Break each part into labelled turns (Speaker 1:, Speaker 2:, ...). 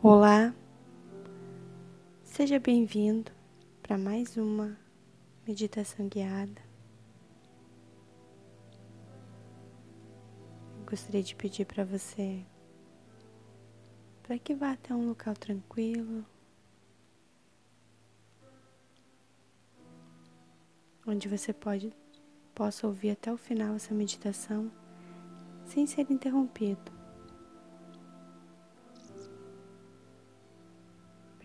Speaker 1: Olá, seja bem-vindo para mais uma meditação guiada. Gostaria de pedir para você para que vá até um local tranquilo, onde você pode possa ouvir até o final essa meditação sem ser interrompido.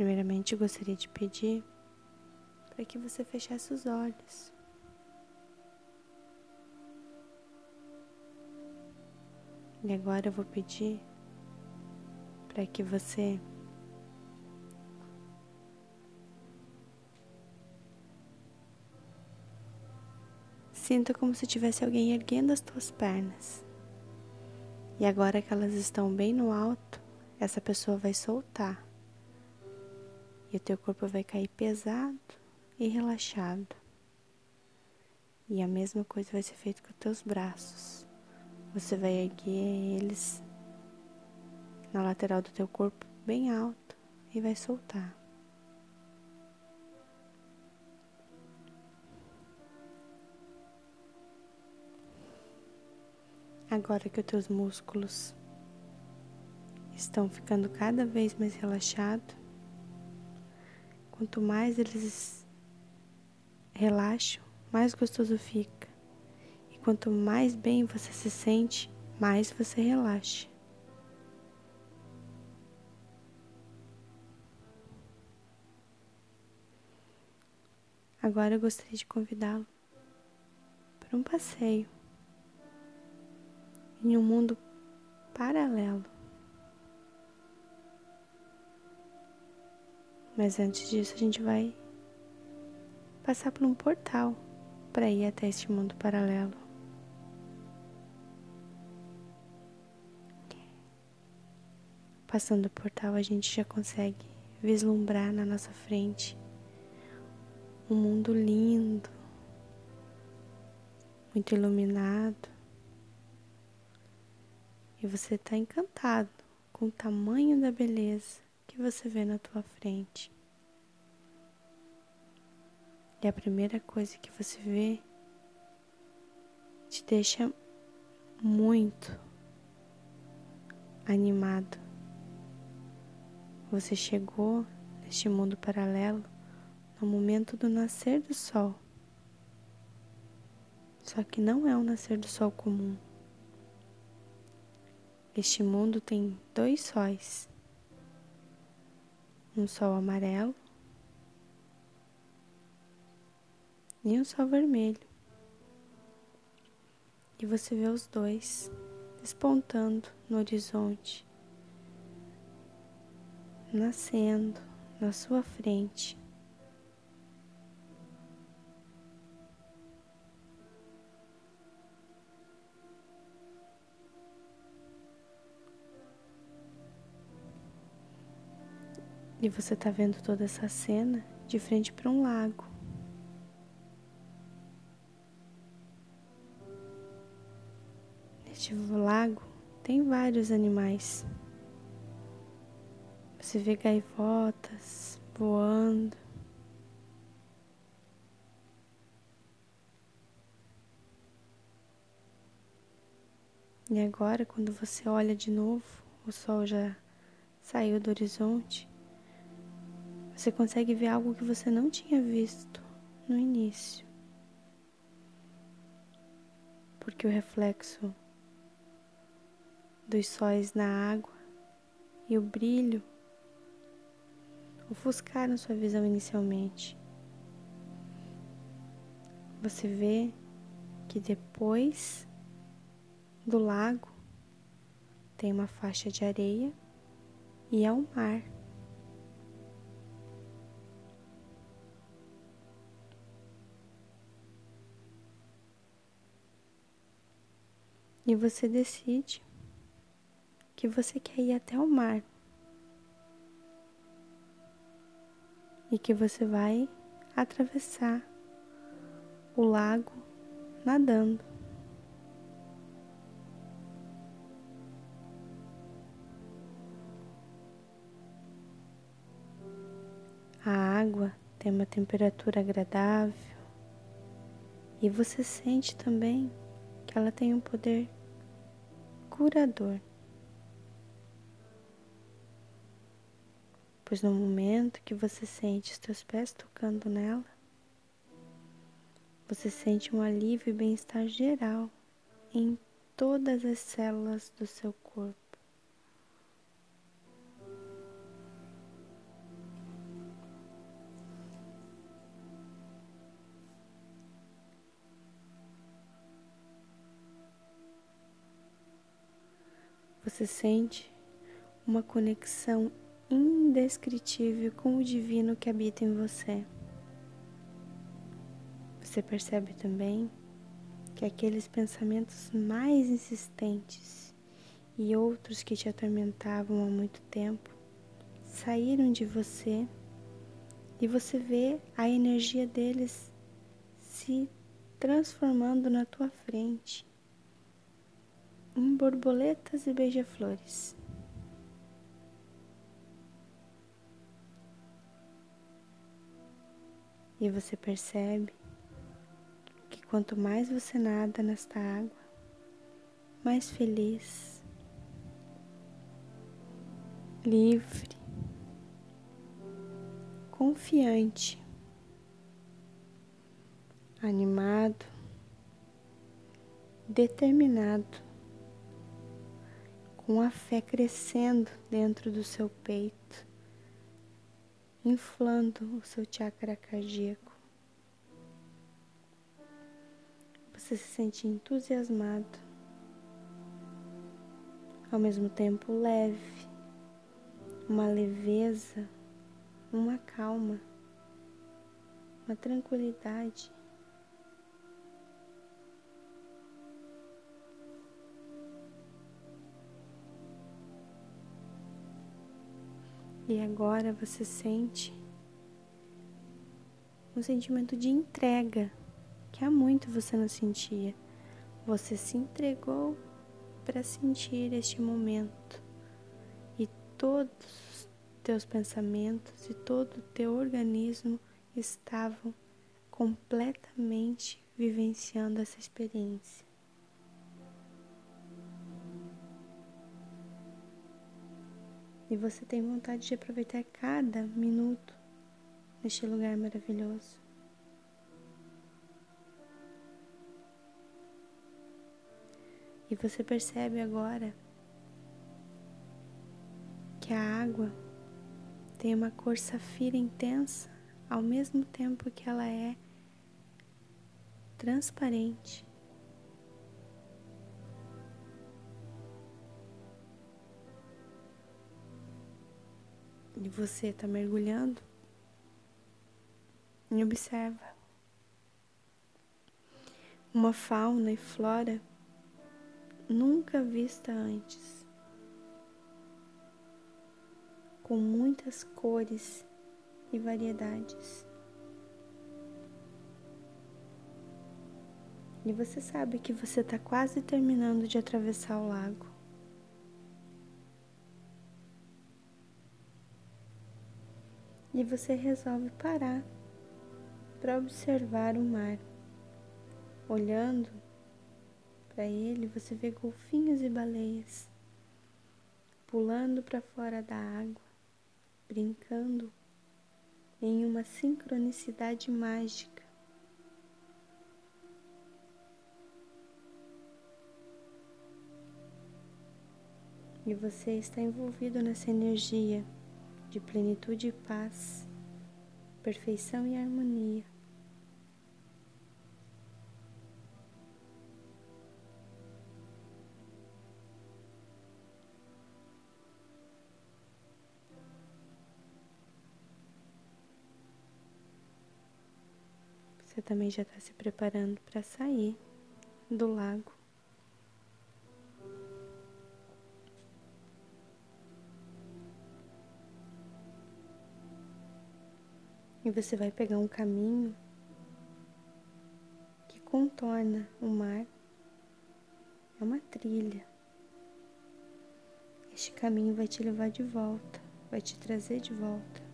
Speaker 1: Primeiramente, gostaria de pedir para que você fechasse os olhos. E agora eu vou pedir para que você sinta como se tivesse alguém erguendo as tuas pernas. E agora que elas estão bem no alto, essa pessoa vai soltar e o teu corpo vai cair pesado e relaxado. E a mesma coisa vai ser feita com os teus braços. Você vai erguer eles na lateral do teu corpo bem alto e vai soltar. Agora que os teus músculos estão ficando cada vez mais relaxados, Quanto mais eles relaxam, mais gostoso fica. E quanto mais bem você se sente, mais você relaxa. Agora eu gostaria de convidá-lo para um passeio em um mundo paralelo. Mas antes disso, a gente vai passar por um portal para ir até este mundo paralelo. Passando o portal, a gente já consegue vislumbrar na nossa frente um mundo lindo, muito iluminado. E você está encantado com o tamanho da beleza que você vê na tua frente. E a primeira coisa que você vê te deixa muito animado. Você chegou neste mundo paralelo no momento do nascer do sol. Só que não é um nascer do sol comum. Este mundo tem dois sóis um sol amarelo e um sol vermelho. E você vê os dois despontando no horizonte, nascendo na sua frente. E você está vendo toda essa cena de frente para um lago. Neste lago tem vários animais. Você vê gaivotas voando. E agora, quando você olha de novo, o sol já saiu do horizonte. Você consegue ver algo que você não tinha visto no início. Porque o reflexo dos sóis na água e o brilho ofuscaram sua visão inicialmente. Você vê que depois do lago tem uma faixa de areia e é o mar. E você decide que você quer ir até o mar e que você vai atravessar o lago nadando. água tem uma temperatura agradável e você sente também que ela tem um poder curador. Pois no momento que você sente os teus pés tocando nela, você sente um alívio e bem-estar geral em todas as células do seu corpo. Você sente uma conexão indescritível com o divino que habita em você. Você percebe também que aqueles pensamentos mais insistentes e outros que te atormentavam há muito tempo saíram de você e você vê a energia deles se transformando na tua frente em borboletas e beija-flores. E você percebe que quanto mais você nada nesta água, mais feliz, livre, confiante, animado, determinado com a fé crescendo dentro do seu peito, inflando o seu chakra cardíaco. Você se sente entusiasmado, ao mesmo tempo leve, uma leveza, uma calma, uma tranquilidade. E agora você sente um sentimento de entrega que há muito você não sentia. Você se entregou para sentir este momento e todos os teus pensamentos e todo o teu organismo estavam completamente vivenciando essa experiência. E você tem vontade de aproveitar cada minuto neste lugar maravilhoso. E você percebe agora que a água tem uma cor safira intensa ao mesmo tempo que ela é transparente. E você está mergulhando e observa uma fauna e flora nunca vista antes, com muitas cores e variedades. E você sabe que você está quase terminando de atravessar o lago. E você resolve parar para observar o mar. Olhando para ele, você vê golfinhos e baleias pulando para fora da água, brincando em uma sincronicidade mágica. E você está envolvido nessa energia de plenitude e paz, perfeição e harmonia. Você também já está se preparando para sair do lago. e você vai pegar um caminho que contorna o mar. É uma trilha. Este caminho vai te levar de volta, vai te trazer de volta.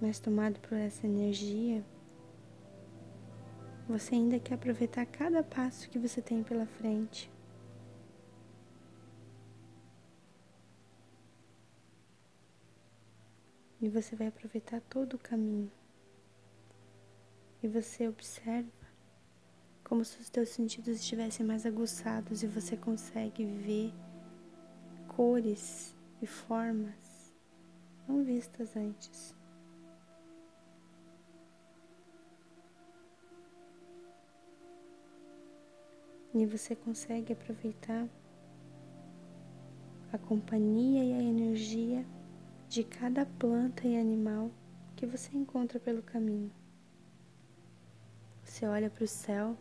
Speaker 1: Mas tomado por essa energia, você ainda quer aproveitar cada passo que você tem pela frente. E você vai aproveitar todo o caminho. E você observa como se os teus sentidos estivessem mais aguçados e você consegue ver cores e formas não vistas antes. E você consegue aproveitar a companhia e a energia de cada planta e animal que você encontra pelo caminho. Você olha para o céu.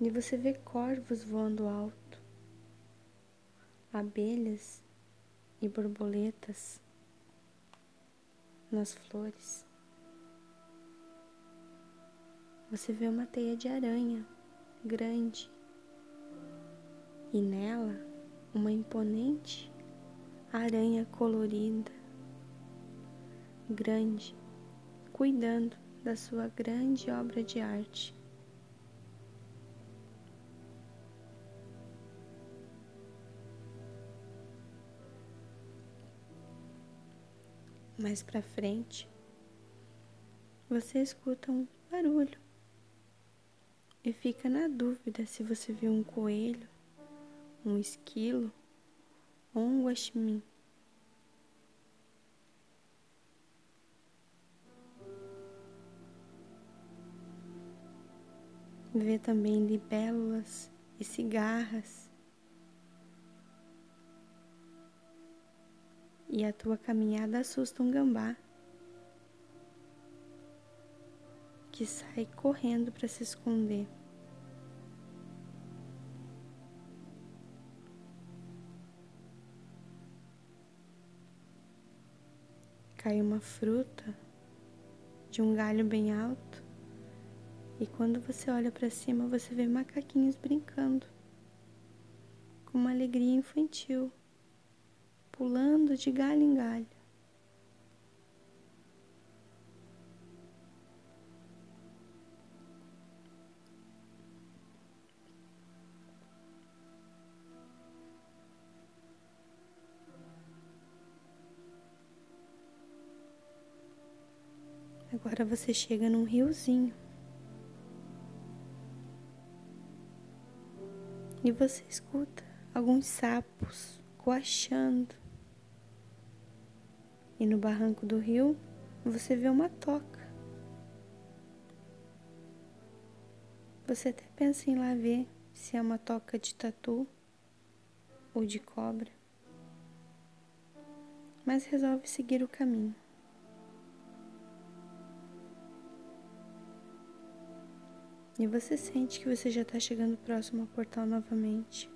Speaker 1: E você vê corvos voando alto, abelhas e borboletas nas flores. Você vê uma teia de aranha grande e nela uma imponente aranha colorida, grande, cuidando da sua grande obra de arte. Mais para frente, você escuta um barulho e fica na dúvida se você viu um coelho um esquilo ou um guaxinim. Vê também libélulas e cigarras. E a tua caminhada assusta um gambá que sai correndo para se esconder. Cai uma fruta de um galho bem alto e quando você olha para cima você vê macaquinhos brincando com uma alegria infantil, pulando de galho em galho. Agora você chega num riozinho. E você escuta alguns sapos coachando. E no barranco do rio você vê uma toca. Você até pensa em lá ver se é uma toca de tatu ou de cobra, mas resolve seguir o caminho. E você sente que você já está chegando próximo ao portal novamente.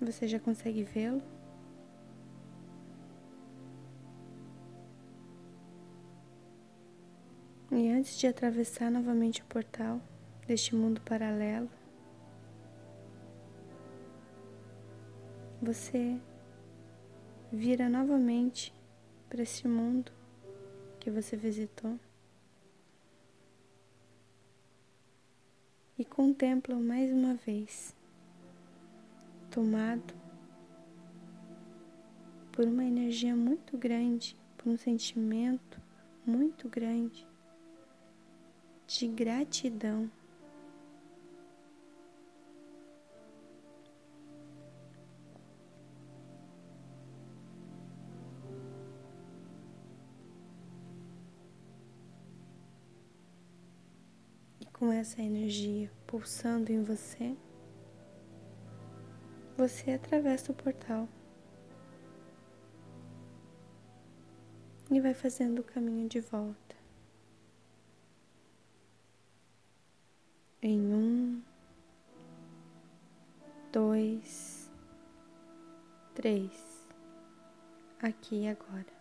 Speaker 1: Você já consegue vê-lo? E antes de atravessar novamente o portal deste mundo paralelo, você vira novamente para esse mundo que você visitou e contempla mais uma vez, tomado por uma energia muito grande, por um sentimento muito grande de gratidão. Essa energia pulsando em você, você atravessa o portal e vai fazendo o caminho de volta. Em um, dois, três, aqui e agora.